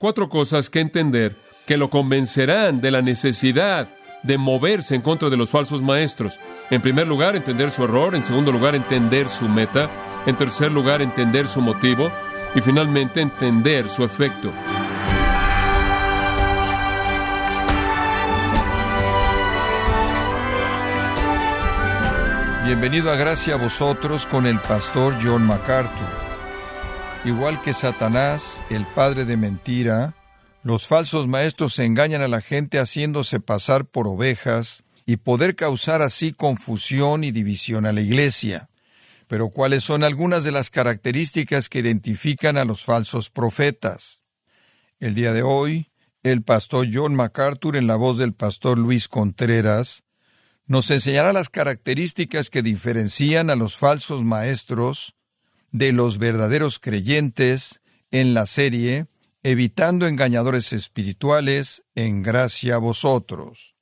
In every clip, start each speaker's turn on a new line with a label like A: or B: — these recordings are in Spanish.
A: cuatro cosas que entender que lo convencerán de la necesidad de moverse en contra de los falsos maestros. En primer lugar, entender su error. En segundo lugar, entender su meta. En tercer lugar, entender su motivo. Y finalmente, entender su efecto.
B: Bienvenido a Gracia a vosotros con el pastor John MacArthur. Igual que Satanás, el padre de mentira, los falsos maestros engañan a la gente haciéndose pasar por ovejas y poder causar así confusión y división a la iglesia. Pero ¿cuáles son algunas de las características que identifican a los falsos profetas? El día de hoy, el pastor John MacArthur, en la voz del pastor Luis Contreras, nos enseñará las características que diferencian a los falsos maestros de los verdaderos creyentes en la serie evitando engañadores espirituales, en gracia a vosotros.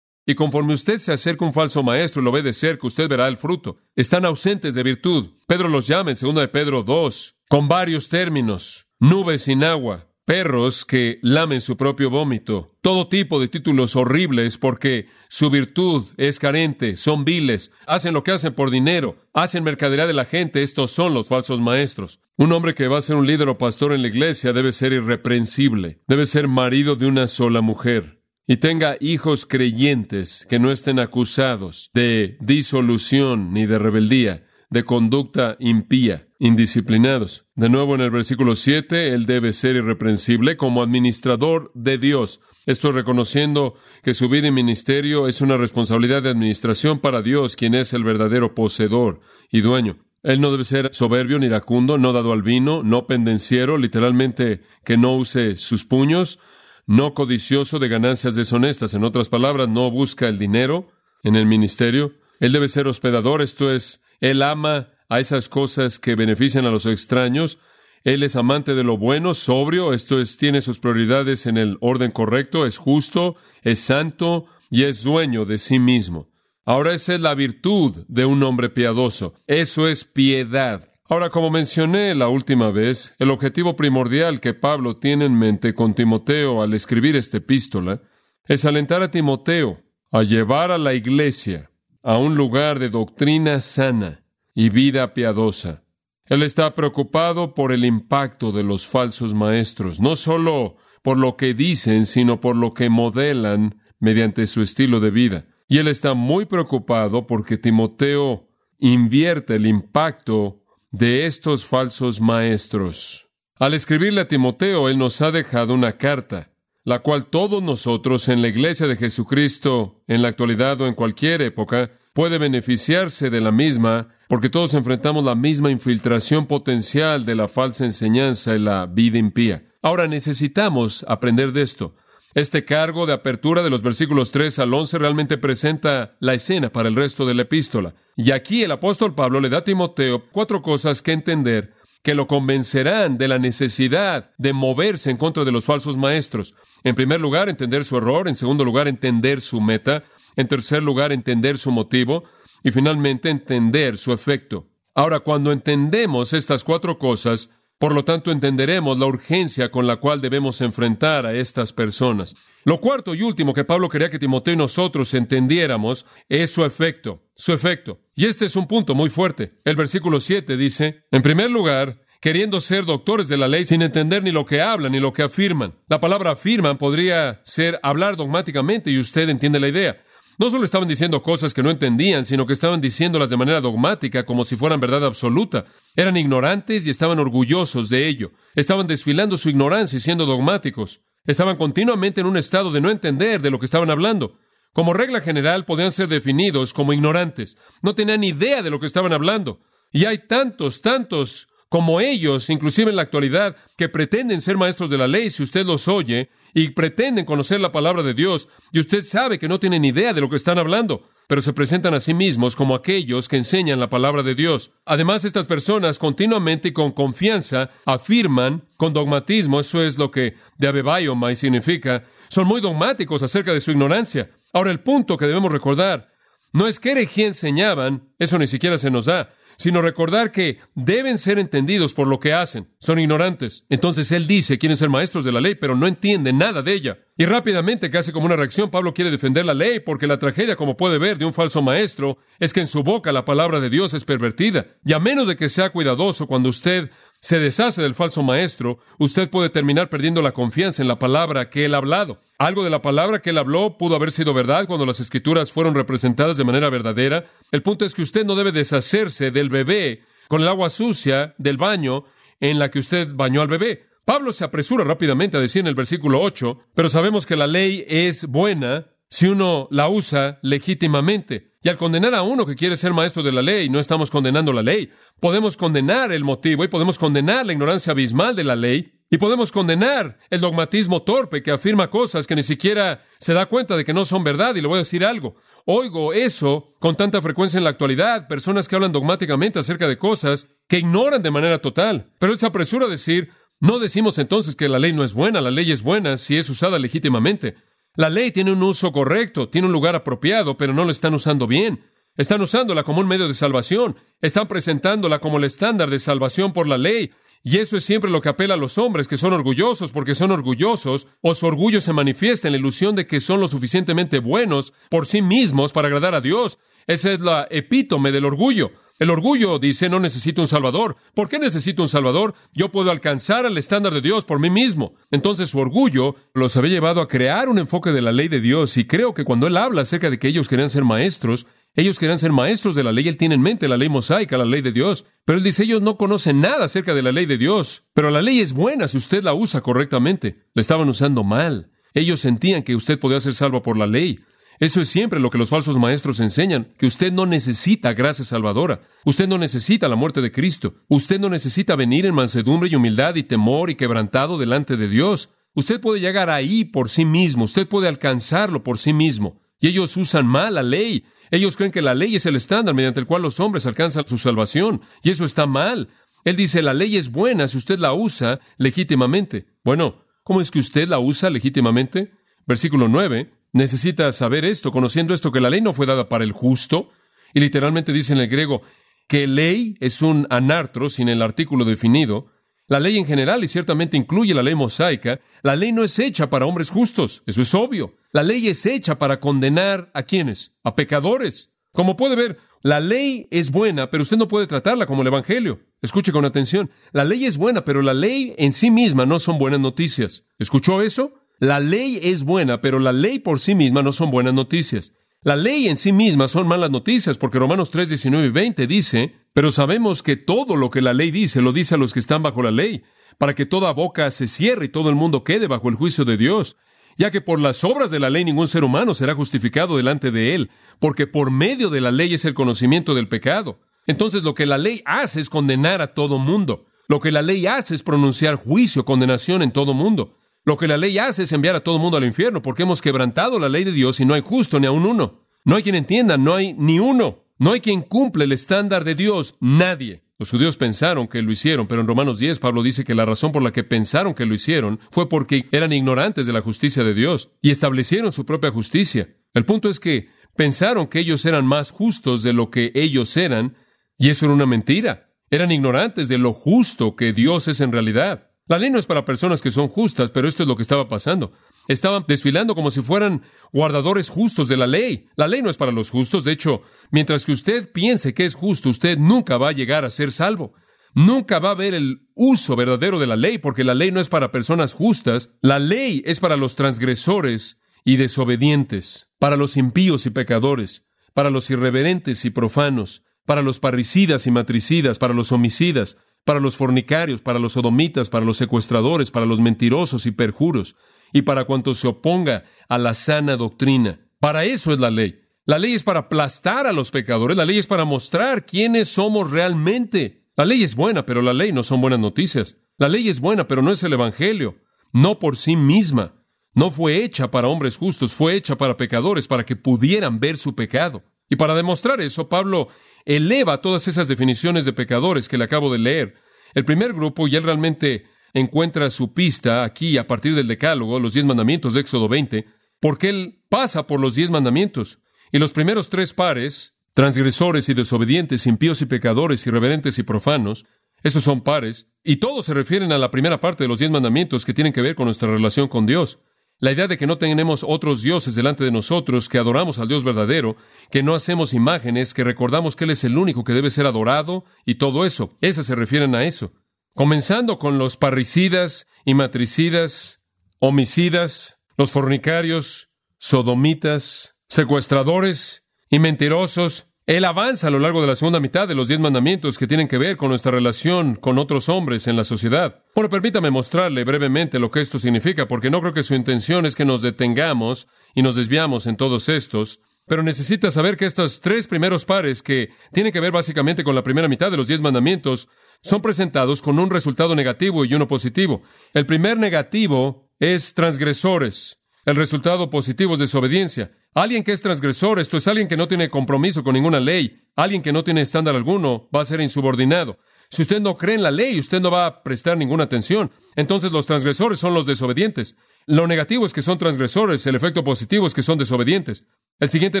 A: Y conforme usted se acerca a un falso maestro y lo ve de cerca, usted verá el fruto. Están ausentes de virtud. Pedro los llama en 2 de Pedro 2, con varios términos. Nubes sin agua, perros que lamen su propio vómito, todo tipo de títulos horribles porque su virtud es carente, son viles, hacen lo que hacen por dinero, hacen mercadería de la gente, estos son los falsos maestros. Un hombre que va a ser un líder o pastor en la iglesia debe ser irreprensible, debe ser marido de una sola mujer y tenga hijos creyentes que no estén acusados de disolución ni de rebeldía, de conducta impía indisciplinados. De nuevo en el versículo 7, él debe ser irreprensible como administrador de Dios. Estoy reconociendo que su vida y ministerio es una responsabilidad de administración para Dios, quien es el verdadero poseedor y dueño. Él no debe ser soberbio ni iracundo, no dado al vino, no pendenciero, literalmente que no use sus puños, no codicioso de ganancias deshonestas. En otras palabras, no busca el dinero en el ministerio. Él debe ser hospedador, esto es, él ama a esas cosas que benefician a los extraños. Él es amante de lo bueno, sobrio, esto es, tiene sus prioridades en el orden correcto, es justo, es santo y es dueño de sí mismo. Ahora esa es la virtud de un hombre piadoso. Eso es piedad. Ahora, como mencioné la última vez, el objetivo primordial que Pablo tiene en mente con Timoteo al escribir esta epístola es alentar a Timoteo a llevar a la iglesia a un lugar de doctrina sana y vida piadosa. Él está preocupado por el impacto de los falsos maestros, no solo por lo que dicen, sino por lo que modelan mediante su estilo de vida. Y él está muy preocupado porque Timoteo invierte el impacto de estos falsos maestros. Al escribirle a Timoteo, él nos ha dejado una carta, la cual todos nosotros en la iglesia de Jesucristo, en la actualidad o en cualquier época, puede beneficiarse de la misma, porque todos enfrentamos la misma infiltración potencial de la falsa enseñanza y la vida impía. Ahora necesitamos aprender de esto. Este cargo de apertura de los versículos 3 al 11 realmente presenta la escena para el resto de la epístola. Y aquí el apóstol Pablo le da a Timoteo cuatro cosas que entender que lo convencerán de la necesidad de moverse en contra de los falsos maestros. En primer lugar, entender su error. En segundo lugar, entender su meta. En tercer lugar, entender su motivo. Y finalmente, entender su efecto. Ahora, cuando entendemos estas cuatro cosas, por lo tanto, entenderemos la urgencia con la cual debemos enfrentar a estas personas. Lo cuarto y último que Pablo quería que Timoteo y nosotros entendiéramos es su efecto, su efecto. Y este es un punto muy fuerte. El versículo 7 dice, en primer lugar, queriendo ser doctores de la ley sin entender ni lo que hablan ni lo que afirman. La palabra afirman podría ser hablar dogmáticamente y usted entiende la idea. No solo estaban diciendo cosas que no entendían, sino que estaban diciéndolas de manera dogmática, como si fueran verdad absoluta. Eran ignorantes y estaban orgullosos de ello. Estaban desfilando su ignorancia y siendo dogmáticos. Estaban continuamente en un estado de no entender de lo que estaban hablando. Como regla general, podían ser definidos como ignorantes. No tenían idea de lo que estaban hablando. Y hay tantos, tantos como ellos, inclusive en la actualidad, que pretenden ser maestros de la ley, si usted los oye, y pretenden conocer la palabra de Dios, y usted sabe que no tienen idea de lo que están hablando, pero se presentan a sí mismos como aquellos que enseñan la palabra de Dios. Además, estas personas continuamente y con confianza afirman con dogmatismo, eso es lo que de abebaiomai significa, son muy dogmáticos acerca de su ignorancia. Ahora, el punto que debemos recordar no es que herejía enseñaban, eso ni siquiera se nos da, sino recordar que deben ser entendidos por lo que hacen. Son ignorantes. Entonces él dice, quieren ser maestros de la ley, pero no entienden nada de ella. Y rápidamente, casi como una reacción, Pablo quiere defender la ley, porque la tragedia, como puede ver, de un falso maestro es que en su boca la palabra de Dios es pervertida. Y a menos de que sea cuidadoso cuando usted se deshace del falso maestro, usted puede terminar perdiendo la confianza en la palabra que él ha hablado. Algo de la palabra que él habló pudo haber sido verdad cuando las escrituras fueron representadas de manera verdadera. El punto es que usted no debe deshacerse del bebé con el agua sucia del baño en la que usted bañó al bebé. Pablo se apresura rápidamente a decir en el versículo 8, pero sabemos que la ley es buena si uno la usa legítimamente. Y al condenar a uno que quiere ser maestro de la ley, no estamos condenando la ley. Podemos condenar el motivo y podemos condenar la ignorancia abismal de la ley y podemos condenar el dogmatismo torpe que afirma cosas que ni siquiera se da cuenta de que no son verdad. Y le voy a decir algo. Oigo eso con tanta frecuencia en la actualidad, personas que hablan dogmáticamente acerca de cosas que ignoran de manera total. Pero él se apresura a decir, no decimos entonces que la ley no es buena, la ley es buena si es usada legítimamente. La ley tiene un uso correcto, tiene un lugar apropiado, pero no lo están usando bien. Están usándola como un medio de salvación, están presentándola como el estándar de salvación por la ley, y eso es siempre lo que apela a los hombres, que son orgullosos porque son orgullosos, o su orgullo se manifiesta en la ilusión de que son lo suficientemente buenos por sí mismos para agradar a Dios. Esa es la epítome del orgullo. El orgullo dice, no necesito un Salvador. ¿Por qué necesito un Salvador? Yo puedo alcanzar el estándar de Dios por mí mismo. Entonces su orgullo los había llevado a crear un enfoque de la ley de Dios y creo que cuando él habla acerca de que ellos querían ser maestros, ellos querían ser maestros de la ley, él tiene en mente la ley mosaica, la ley de Dios. Pero él dice, ellos no conocen nada acerca de la ley de Dios. Pero la ley es buena si usted la usa correctamente. La estaban usando mal. Ellos sentían que usted podía ser salvo por la ley. Eso es siempre lo que los falsos maestros enseñan, que usted no necesita gracia salvadora, usted no necesita la muerte de Cristo, usted no necesita venir en mansedumbre y humildad y temor y quebrantado delante de Dios. Usted puede llegar ahí por sí mismo, usted puede alcanzarlo por sí mismo. Y ellos usan mal la ley. Ellos creen que la ley es el estándar mediante el cual los hombres alcanzan su salvación. Y eso está mal. Él dice, la ley es buena si usted la usa legítimamente. Bueno, ¿cómo es que usted la usa legítimamente? Versículo 9. Necesita saber esto, conociendo esto, que la ley no fue dada para el justo, y literalmente dice en el griego que ley es un anartro sin el artículo definido. La ley en general, y ciertamente incluye la ley mosaica, la ley no es hecha para hombres justos, eso es obvio. La ley es hecha para condenar a quienes, a pecadores. Como puede ver, la ley es buena, pero usted no puede tratarla como el Evangelio. Escuche con atención. La ley es buena, pero la ley en sí misma no son buenas noticias. ¿Escuchó eso? La ley es buena, pero la ley por sí misma no son buenas noticias. La ley en sí misma son malas noticias, porque Romanos 3, 19 y 20 dice, pero sabemos que todo lo que la ley dice lo dice a los que están bajo la ley, para que toda boca se cierre y todo el mundo quede bajo el juicio de Dios, ya que por las obras de la ley ningún ser humano será justificado delante de él, porque por medio de la ley es el conocimiento del pecado. Entonces lo que la ley hace es condenar a todo mundo. Lo que la ley hace es pronunciar juicio, condenación en todo mundo. Lo que la ley hace es enviar a todo el mundo al infierno, porque hemos quebrantado la ley de Dios y no hay justo ni aun uno. No hay quien entienda, no hay ni uno. No hay quien cumple el estándar de Dios, nadie. Los judíos pensaron que lo hicieron, pero en Romanos 10 Pablo dice que la razón por la que pensaron que lo hicieron fue porque eran ignorantes de la justicia de Dios y establecieron su propia justicia. El punto es que pensaron que ellos eran más justos de lo que ellos eran, y eso era una mentira. Eran ignorantes de lo justo que Dios es en realidad. La ley no es para personas que son justas, pero esto es lo que estaba pasando. Estaban desfilando como si fueran guardadores justos de la ley. La ley no es para los justos. De hecho, mientras que usted piense que es justo, usted nunca va a llegar a ser salvo. Nunca va a ver el uso verdadero de la ley, porque la ley no es para personas justas. La ley es para los transgresores y desobedientes, para los impíos y pecadores, para los irreverentes y profanos, para los parricidas y matricidas, para los homicidas, para los fornicarios, para los sodomitas, para los secuestradores, para los mentirosos y perjuros, y para cuanto se oponga a la sana doctrina. Para eso es la ley. La ley es para aplastar a los pecadores, la ley es para mostrar quiénes somos realmente. La ley es buena, pero la ley no son buenas noticias. La ley es buena, pero no es el Evangelio, no por sí misma. No fue hecha para hombres justos, fue hecha para pecadores, para que pudieran ver su pecado. Y para demostrar eso, Pablo eleva todas esas definiciones de pecadores que le acabo de leer. El primer grupo, y él realmente encuentra su pista aquí a partir del Decálogo, los diez mandamientos de Éxodo 20, porque él pasa por los diez mandamientos. Y los primeros tres pares transgresores y desobedientes, impíos y pecadores, irreverentes y profanos. Esos son pares, y todos se refieren a la primera parte de los diez mandamientos que tienen que ver con nuestra relación con Dios. La idea de que no tenemos otros dioses delante de nosotros, que adoramos al Dios verdadero, que no hacemos imágenes, que recordamos que Él es el único que debe ser adorado, y todo eso. Esas se refieren a eso. Comenzando con los parricidas y matricidas, homicidas, los fornicarios, sodomitas, secuestradores y mentirosos. Él avanza a lo largo de la segunda mitad de los diez mandamientos que tienen que ver con nuestra relación con otros hombres en la sociedad. Bueno, permítame mostrarle brevemente lo que esto significa, porque no creo que su intención es que nos detengamos y nos desviamos en todos estos. Pero necesita saber que estos tres primeros pares, que tienen que ver básicamente con la primera mitad de los diez mandamientos, son presentados con un resultado negativo y uno positivo. El primer negativo es transgresores. El resultado positivo es desobediencia. Alguien que es transgresor, esto es alguien que no tiene compromiso con ninguna ley, alguien que no tiene estándar alguno, va a ser insubordinado. Si usted no cree en la ley, usted no va a prestar ninguna atención. Entonces los transgresores son los desobedientes. Lo negativo es que son transgresores, el efecto positivo es que son desobedientes. El siguiente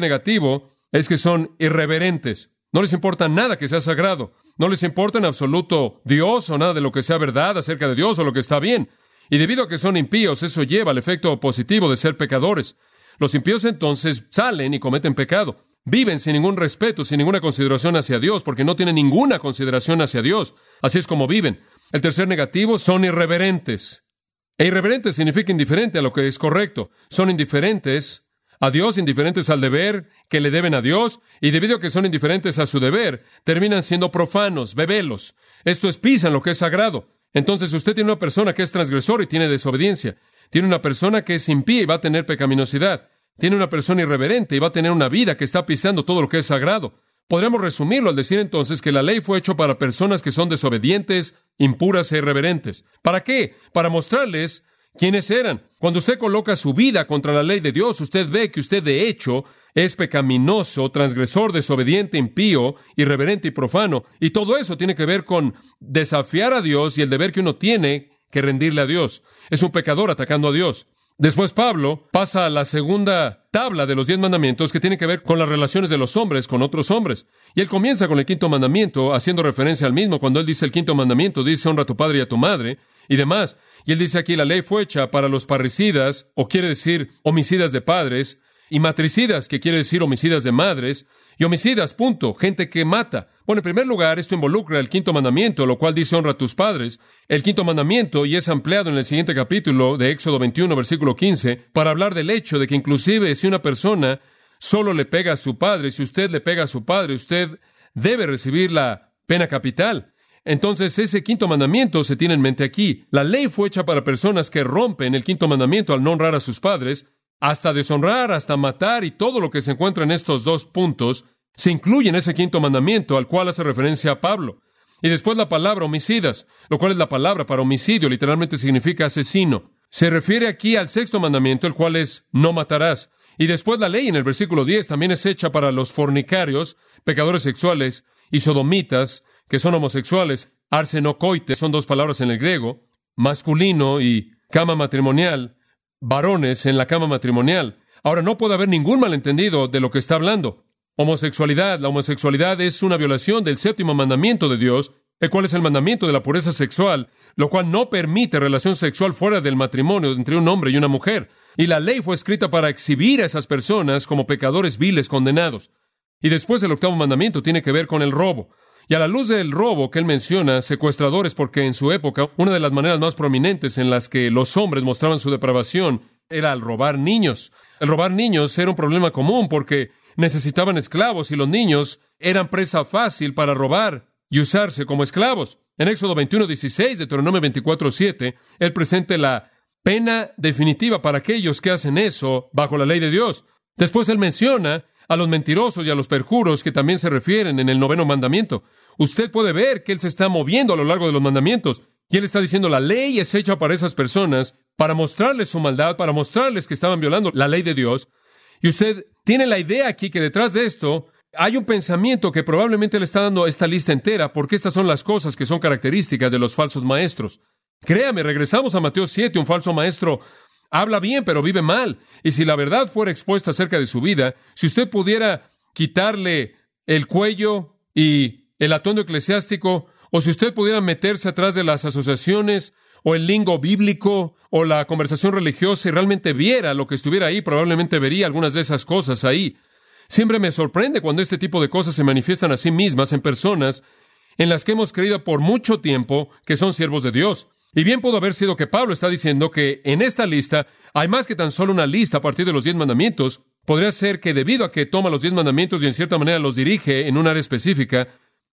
A: negativo es que son irreverentes. No les importa nada que sea sagrado. No les importa en absoluto Dios o nada de lo que sea verdad acerca de Dios o lo que está bien. Y debido a que son impíos, eso lleva al efecto positivo de ser pecadores. Los impíos entonces salen y cometen pecado. Viven sin ningún respeto, sin ninguna consideración hacia Dios, porque no tienen ninguna consideración hacia Dios. Así es como viven. El tercer negativo son irreverentes. E irreverente significa indiferente a lo que es correcto. Son indiferentes a Dios, indiferentes al deber que le deben a Dios, y debido a que son indiferentes a su deber, terminan siendo profanos, bebelos. Esto es pisan lo que es sagrado. Entonces usted tiene una persona que es transgresor y tiene desobediencia. Tiene una persona que es impía y va a tener pecaminosidad. Tiene una persona irreverente y va a tener una vida que está pisando todo lo que es sagrado. Podríamos resumirlo al decir entonces que la ley fue hecha para personas que son desobedientes, impuras e irreverentes. ¿Para qué? Para mostrarles quiénes eran. Cuando usted coloca su vida contra la ley de Dios, usted ve que usted de hecho es pecaminoso, transgresor, desobediente, impío, irreverente y profano. Y todo eso tiene que ver con desafiar a Dios y el deber que uno tiene que rendirle a Dios. Es un pecador atacando a Dios. Después Pablo pasa a la segunda tabla de los diez mandamientos que tiene que ver con las relaciones de los hombres con otros hombres. Y él comienza con el quinto mandamiento, haciendo referencia al mismo. Cuando él dice el quinto mandamiento, dice honra a tu padre y a tu madre y demás. Y él dice aquí la ley fue hecha para los parricidas, o quiere decir homicidas de padres, y matricidas, que quiere decir homicidas de madres, y homicidas, punto, gente que mata. Bueno, en primer lugar, esto involucra el quinto mandamiento, lo cual dice honra a tus padres. El quinto mandamiento, y es ampliado en el siguiente capítulo de Éxodo 21, versículo 15, para hablar del hecho de que inclusive si una persona solo le pega a su padre, si usted le pega a su padre, usted debe recibir la pena capital. Entonces, ese quinto mandamiento se tiene en mente aquí. La ley fue hecha para personas que rompen el quinto mandamiento al no honrar a sus padres, hasta deshonrar, hasta matar y todo lo que se encuentra en estos dos puntos se incluye en ese quinto mandamiento al cual hace referencia a Pablo. Y después la palabra homicidas, lo cual es la palabra para homicidio, literalmente significa asesino. Se refiere aquí al sexto mandamiento, el cual es no matarás. Y después la ley en el versículo 10 también es hecha para los fornicarios, pecadores sexuales y sodomitas, que son homosexuales. Arsenocoite son dos palabras en el griego, masculino y cama matrimonial varones en la cama matrimonial. Ahora, no puede haber ningún malentendido de lo que está hablando. Homosexualidad. La homosexualidad es una violación del séptimo mandamiento de Dios, el cual es el mandamiento de la pureza sexual, lo cual no permite relación sexual fuera del matrimonio entre un hombre y una mujer. Y la ley fue escrita para exhibir a esas personas como pecadores viles condenados. Y después el octavo mandamiento tiene que ver con el robo. Y a la luz del robo que él menciona, secuestradores, porque en su época una de las maneras más prominentes en las que los hombres mostraban su depravación era al robar niños. El robar niños era un problema común porque necesitaban esclavos y los niños eran presa fácil para robar y usarse como esclavos. En Éxodo 21, 16, Deuteronomio 24, 7, él presenta la pena definitiva para aquellos que hacen eso bajo la ley de Dios. Después él menciona a los mentirosos y a los perjuros que también se refieren en el noveno mandamiento. Usted puede ver que Él se está moviendo a lo largo de los mandamientos. Y Él está diciendo, la ley es hecha para esas personas, para mostrarles su maldad, para mostrarles que estaban violando la ley de Dios. Y usted tiene la idea aquí que detrás de esto hay un pensamiento que probablemente le está dando esta lista entera, porque estas son las cosas que son características de los falsos maestros. Créame, regresamos a Mateo 7, un falso maestro habla bien, pero vive mal. Y si la verdad fuera expuesta acerca de su vida, si usted pudiera quitarle el cuello y el atuendo eclesiástico, o si usted pudiera meterse atrás de las asociaciones o el lingo bíblico o la conversación religiosa y realmente viera lo que estuviera ahí, probablemente vería algunas de esas cosas ahí. Siempre me sorprende cuando este tipo de cosas se manifiestan a sí mismas en personas en las que hemos creído por mucho tiempo que son siervos de Dios. Y bien pudo haber sido que Pablo está diciendo que en esta lista hay más que tan solo una lista a partir de los diez mandamientos. Podría ser que debido a que toma los diez mandamientos y en cierta manera los dirige en un área específica,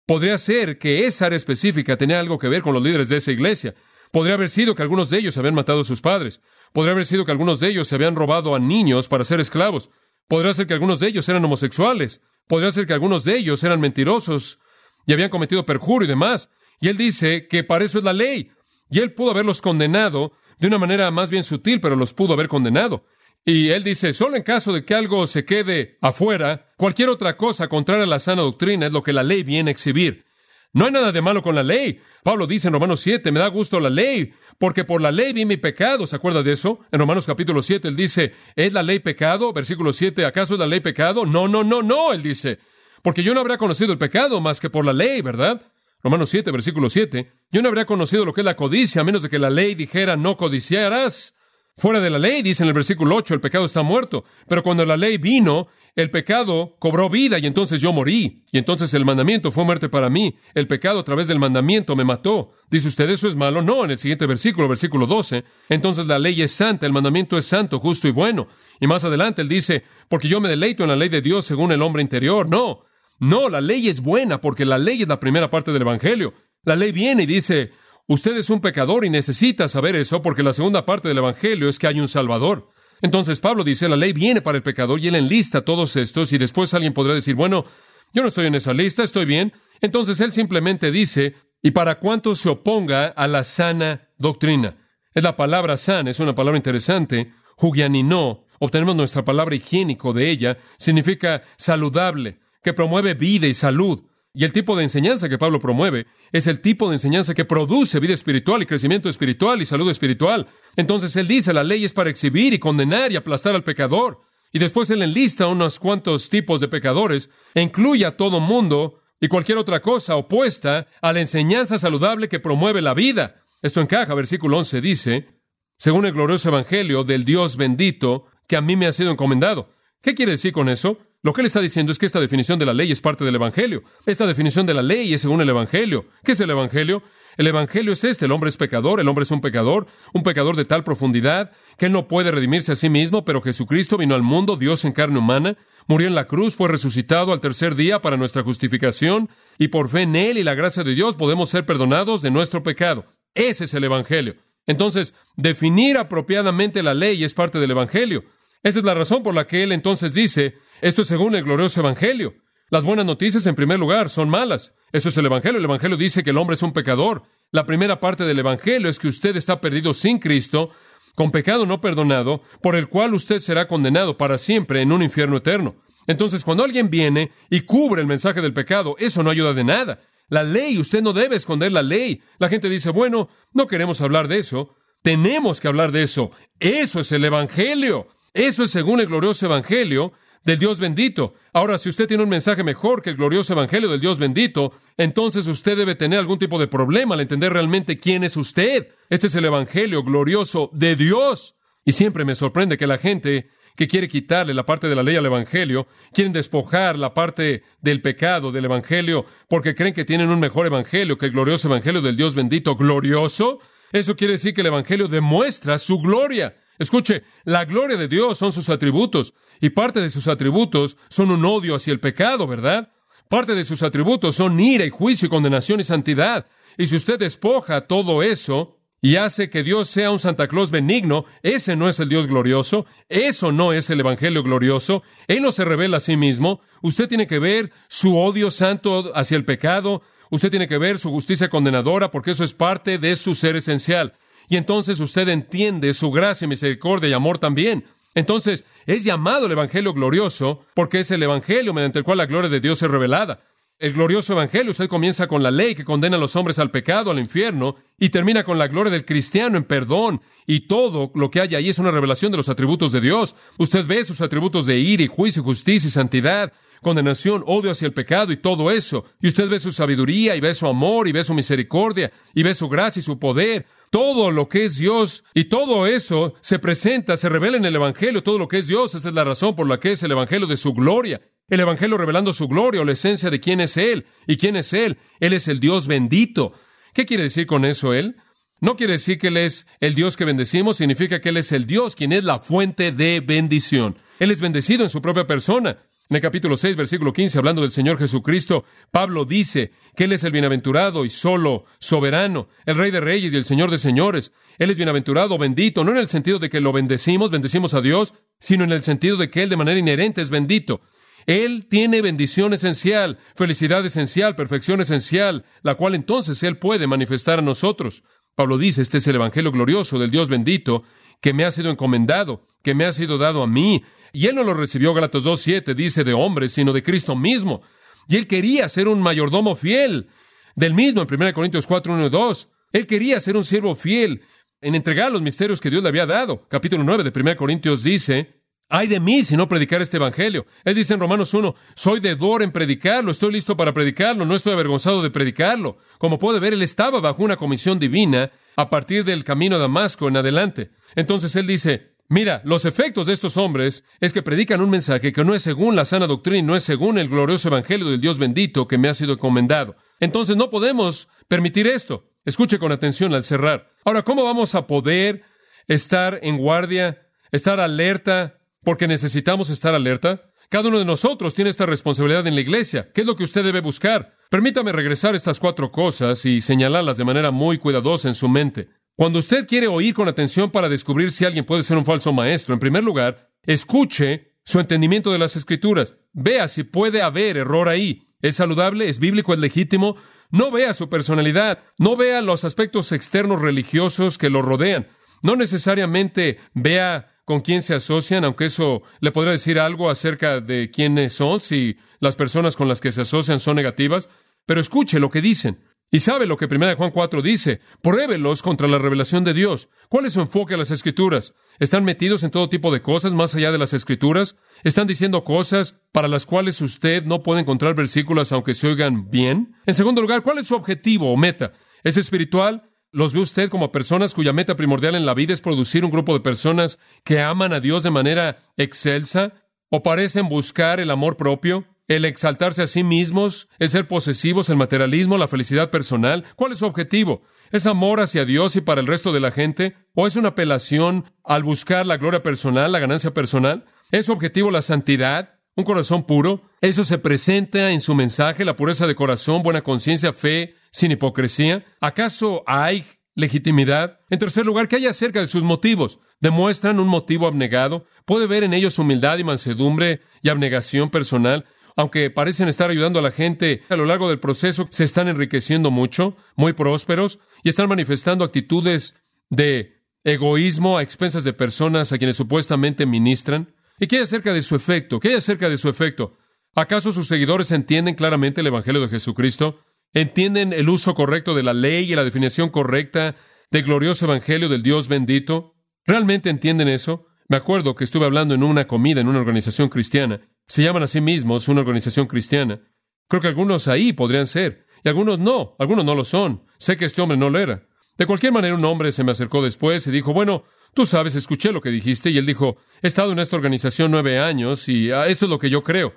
A: podría ser que esa área específica tenía algo que ver con los líderes de esa iglesia. Podría haber sido que algunos de ellos habían matado a sus padres. Podría haber sido que algunos de ellos se habían robado a niños para ser esclavos. Podría ser que algunos de ellos eran homosexuales. Podría ser que algunos de ellos eran mentirosos y habían cometido perjurio y demás. Y él dice que para eso es la ley. Y él pudo haberlos condenado de una manera más bien sutil, pero los pudo haber condenado. Y él dice, solo en caso de que algo se quede afuera, cualquier otra cosa contraria a la sana doctrina es lo que la ley viene a exhibir. No hay nada de malo con la ley. Pablo dice en Romanos 7, me da gusto la ley, porque por la ley vi mi pecado. ¿Se acuerda de eso? En Romanos capítulo 7, él dice, ¿es la ley pecado? Versículo 7, ¿acaso es la ley pecado? No, no, no, no, él dice, porque yo no habría conocido el pecado más que por la ley, ¿verdad? Romanos 7, versículo 7. Yo no habría conocido lo que es la codicia a menos de que la ley dijera no codiciarás. Fuera de la ley, dice en el versículo 8, el pecado está muerto. Pero cuando la ley vino, el pecado cobró vida y entonces yo morí. Y entonces el mandamiento fue muerte para mí. El pecado a través del mandamiento me mató. Dice usted, ¿eso es malo? No, en el siguiente versículo, versículo 12. Entonces la ley es santa, el mandamiento es santo, justo y bueno. Y más adelante él dice, porque yo me deleito en la ley de Dios según el hombre interior. No, no, la ley es buena porque la ley es la primera parte del Evangelio. La ley viene y dice, usted es un pecador y necesita saber eso porque la segunda parte del Evangelio es que hay un Salvador. Entonces Pablo dice, la ley viene para el pecador y él enlista todos estos y después alguien podrá decir, bueno, yo no estoy en esa lista, estoy bien. Entonces él simplemente dice, y para cuánto se oponga a la sana doctrina. Es la palabra sana, es una palabra interesante. Jugianinó, obtenemos nuestra palabra higiénico de ella, significa saludable, que promueve vida y salud. Y el tipo de enseñanza que Pablo promueve es el tipo de enseñanza que produce vida espiritual y crecimiento espiritual y salud espiritual. Entonces él dice, la ley es para exhibir y condenar y aplastar al pecador. Y después él enlista unos cuantos tipos de pecadores e incluye a todo mundo y cualquier otra cosa opuesta a la enseñanza saludable que promueve la vida. Esto encaja, versículo 11 dice, según el glorioso evangelio del Dios bendito que a mí me ha sido encomendado. ¿Qué quiere decir con eso? Lo que él está diciendo es que esta definición de la ley es parte del Evangelio. Esta definición de la ley es según el Evangelio. ¿Qué es el Evangelio? El Evangelio es este. El hombre es pecador, el hombre es un pecador, un pecador de tal profundidad que él no puede redimirse a sí mismo, pero Jesucristo vino al mundo, Dios en carne humana, murió en la cruz, fue resucitado al tercer día para nuestra justificación, y por fe en él y la gracia de Dios podemos ser perdonados de nuestro pecado. Ese es el Evangelio. Entonces, definir apropiadamente la ley es parte del Evangelio. Esa es la razón por la que él entonces dice, esto es según el glorioso Evangelio. Las buenas noticias, en primer lugar, son malas. Eso es el Evangelio. El Evangelio dice que el hombre es un pecador. La primera parte del Evangelio es que usted está perdido sin Cristo, con pecado no perdonado, por el cual usted será condenado para siempre en un infierno eterno. Entonces, cuando alguien viene y cubre el mensaje del pecado, eso no ayuda de nada. La ley, usted no debe esconder la ley. La gente dice, bueno, no queremos hablar de eso. Tenemos que hablar de eso. Eso es el Evangelio. Eso es según el glorioso Evangelio del Dios bendito. Ahora, si usted tiene un mensaje mejor que el glorioso Evangelio del Dios bendito, entonces usted debe tener algún tipo de problema al entender realmente quién es usted. Este es el Evangelio glorioso de Dios. Y siempre me sorprende que la gente que quiere quitarle la parte de la ley al Evangelio, quieren despojar la parte del pecado del Evangelio porque creen que tienen un mejor Evangelio que el glorioso Evangelio del Dios bendito glorioso. Eso quiere decir que el Evangelio demuestra su gloria. Escuche, la gloria de Dios son sus atributos, y parte de sus atributos son un odio hacia el pecado, ¿verdad? Parte de sus atributos son ira y juicio y condenación y santidad. Y si usted despoja todo eso y hace que Dios sea un Santa Claus benigno, ese no es el Dios glorioso, eso no es el Evangelio glorioso, Él no se revela a sí mismo, usted tiene que ver su odio santo hacia el pecado, usted tiene que ver su justicia condenadora, porque eso es parte de su ser esencial. Y entonces usted entiende su gracia, misericordia y amor también. Entonces, es llamado el Evangelio glorioso porque es el Evangelio mediante el cual la gloria de Dios es revelada. El glorioso evangelio. Usted comienza con la ley que condena a los hombres al pecado, al infierno, y termina con la gloria del cristiano en perdón. Y todo lo que hay ahí es una revelación de los atributos de Dios. Usted ve sus atributos de ira y juicio, justicia y santidad, condenación, odio hacia el pecado y todo eso. Y usted ve su sabiduría y ve su amor y ve su misericordia y ve su gracia y su poder. Todo lo que es Dios y todo eso se presenta, se revela en el Evangelio, todo lo que es Dios. Esa es la razón por la que es el Evangelio de su gloria. El Evangelio revelando su gloria o la esencia de quién es Él. ¿Y quién es Él? Él es el Dios bendito. ¿Qué quiere decir con eso Él? No quiere decir que Él es el Dios que bendecimos, significa que Él es el Dios quien es la fuente de bendición. Él es bendecido en su propia persona. En el capítulo 6, versículo 15, hablando del Señor Jesucristo, Pablo dice que Él es el bienaventurado y solo soberano, el Rey de Reyes y el Señor de Señores. Él es bienaventurado, bendito, no en el sentido de que lo bendecimos, bendecimos a Dios, sino en el sentido de que Él de manera inherente es bendito. Él tiene bendición esencial, felicidad esencial, perfección esencial, la cual entonces Él puede manifestar a nosotros. Pablo dice, este es el Evangelio glorioso del Dios bendito, que me ha sido encomendado, que me ha sido dado a mí. Y Él no lo recibió, Galatas 2.7, dice, de hombres, sino de Cristo mismo. Y Él quería ser un mayordomo fiel, del mismo en 1 Corintios 4, 1 y 2. Él quería ser un siervo fiel en entregar los misterios que Dios le había dado. Capítulo 9 de 1 Corintios dice, Ay de mí si no predicar este evangelio. Él dice en Romanos 1, soy deudor en predicarlo, estoy listo para predicarlo, no estoy avergonzado de predicarlo. Como puede ver, él estaba bajo una comisión divina a partir del camino a Damasco en adelante. Entonces él dice, mira, los efectos de estos hombres es que predican un mensaje que no es según la sana doctrina, no es según el glorioso evangelio del Dios bendito que me ha sido encomendado. Entonces no podemos permitir esto. Escuche con atención al cerrar. Ahora, ¿cómo vamos a poder estar en guardia, estar alerta, porque necesitamos estar alerta. Cada uno de nosotros tiene esta responsabilidad en la iglesia. ¿Qué es lo que usted debe buscar? Permítame regresar estas cuatro cosas y señalarlas de manera muy cuidadosa en su mente. Cuando usted quiere oír con atención para descubrir si alguien puede ser un falso maestro, en primer lugar, escuche su entendimiento de las escrituras. Vea si puede haber error ahí. ¿Es saludable? ¿Es bíblico? ¿Es legítimo? No vea su personalidad. No vea los aspectos externos religiosos que lo rodean. No necesariamente vea con quién se asocian, aunque eso le podrá decir algo acerca de quiénes son, si las personas con las que se asocian son negativas, pero escuche lo que dicen. Y sabe lo que 1 Juan 4 dice, pruébelos contra la revelación de Dios. ¿Cuál es su enfoque a las escrituras? ¿Están metidos en todo tipo de cosas más allá de las escrituras? ¿Están diciendo cosas para las cuales usted no puede encontrar versículos aunque se oigan bien? En segundo lugar, ¿cuál es su objetivo o meta? ¿Es espiritual? ¿Los ve usted como personas cuya meta primordial en la vida es producir un grupo de personas que aman a Dios de manera excelsa? ¿O parecen buscar el amor propio, el exaltarse a sí mismos, el ser posesivos, el materialismo, la felicidad personal? ¿Cuál es su objetivo? ¿Es amor hacia Dios y para el resto de la gente? ¿O es una apelación al buscar la gloria personal, la ganancia personal? ¿Es su objetivo la santidad? ¿Un corazón puro? Eso se presenta en su mensaje, la pureza de corazón, buena conciencia, fe, sin hipocresía? ¿Acaso hay legitimidad? En tercer lugar, ¿qué hay acerca de sus motivos? ¿Demuestran un motivo abnegado? ¿Puede ver en ellos humildad y mansedumbre y abnegación personal? Aunque parecen estar ayudando a la gente a lo largo del proceso, se están enriqueciendo mucho, muy prósperos, y están manifestando actitudes de egoísmo a expensas de personas a quienes supuestamente ministran. ¿Y qué hay acerca de su efecto? ¿Qué hay acerca de su efecto? ¿Acaso sus seguidores entienden claramente el Evangelio de Jesucristo? ¿Entienden el uso correcto de la ley y la definición correcta del glorioso Evangelio del Dios bendito? ¿Realmente entienden eso? Me acuerdo que estuve hablando en una comida en una organización cristiana. Se llaman a sí mismos una organización cristiana. Creo que algunos ahí podrían ser, y algunos no, algunos no lo son. Sé que este hombre no lo era. De cualquier manera, un hombre se me acercó después y dijo, bueno, tú sabes, escuché lo que dijiste, y él dijo, he estado en esta organización nueve años y ah, esto es lo que yo creo.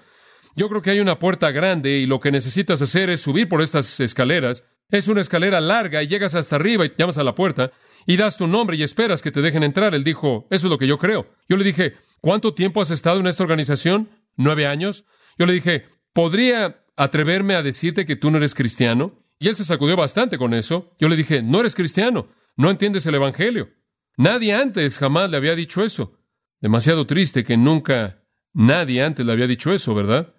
A: Yo creo que hay una puerta grande y lo que necesitas hacer es subir por estas escaleras. Es una escalera larga y llegas hasta arriba y llamas a la puerta y das tu nombre y esperas que te dejen entrar. Él dijo, eso es lo que yo creo. Yo le dije, ¿cuánto tiempo has estado en esta organización? ¿Nueve años? Yo le dije, ¿podría atreverme a decirte que tú no eres cristiano? Y él se sacudió bastante con eso. Yo le dije, no eres cristiano, no entiendes el Evangelio. Nadie antes jamás le había dicho eso. Demasiado triste que nunca nadie antes le había dicho eso, ¿verdad?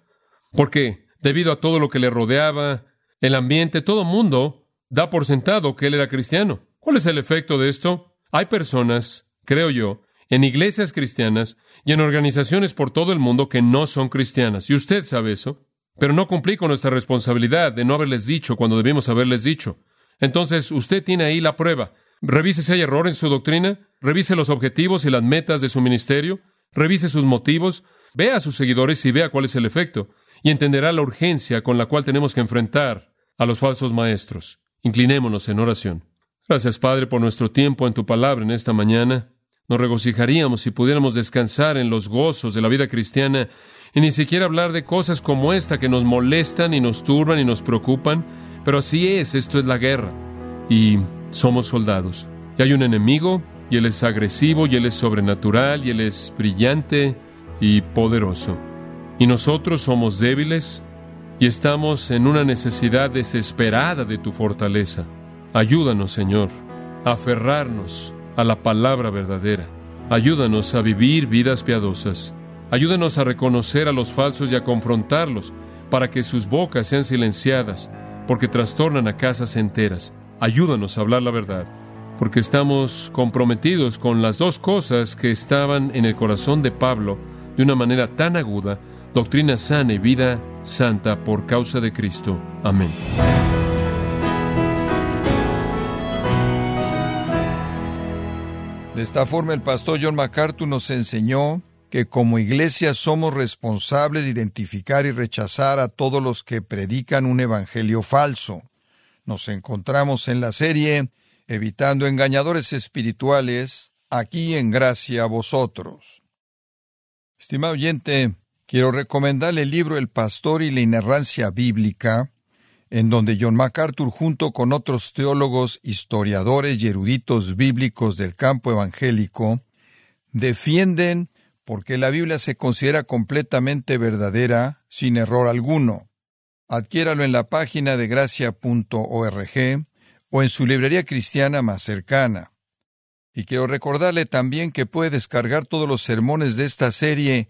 A: Porque debido a todo lo que le rodeaba, el ambiente, todo mundo da por sentado que él era cristiano. ¿Cuál es el efecto de esto? Hay personas, creo yo, en iglesias cristianas y en organizaciones por todo el mundo que no son cristianas. Y usted sabe eso. pero no cumplí con nuestra responsabilidad de no haberles dicho cuando debimos haberles dicho. Entonces, usted tiene ahí la prueba. Revise si hay error en su doctrina, revise los objetivos y las metas de su ministerio, revise sus motivos, vea a sus seguidores y vea cuál es el efecto, y entenderá la urgencia con la cual tenemos que enfrentar a los falsos maestros. Inclinémonos en oración. Gracias, Padre, por nuestro tiempo en tu palabra en esta mañana. Nos regocijaríamos si pudiéramos descansar en los gozos de la vida cristiana y ni siquiera hablar de cosas como esta que nos molestan y nos turban y nos preocupan. Pero así es, esto es la guerra. Y somos soldados. Y hay un enemigo, y él es agresivo, y él es sobrenatural, y él es brillante y poderoso. Y nosotros somos débiles y estamos en una necesidad desesperada de tu fortaleza. Ayúdanos, Señor, a aferrarnos a la palabra verdadera. Ayúdanos a vivir vidas piadosas. Ayúdanos a reconocer a los falsos y a confrontarlos para que sus bocas sean silenciadas, porque trastornan a casas enteras. Ayúdanos a hablar la verdad, porque estamos comprometidos con las dos cosas que estaban en el corazón de Pablo de una manera tan aguda, doctrina sana y vida santa por causa de Cristo. Amén.
B: De esta forma el pastor John MacArthur nos enseñó que como iglesia somos responsables de identificar y rechazar a todos los que predican un evangelio falso. Nos encontramos en la serie Evitando engañadores espirituales, aquí en gracia a vosotros. Estimado oyente, quiero recomendarle el libro El Pastor y la Inerrancia Bíblica, en donde John MacArthur, junto con otros teólogos, historiadores y eruditos bíblicos del campo evangélico, defienden porque la Biblia se considera completamente verdadera, sin error alguno. Adquiéralo en la página de gracia.org o en su librería cristiana más cercana. Y quiero recordarle también que puede descargar todos los sermones de esta serie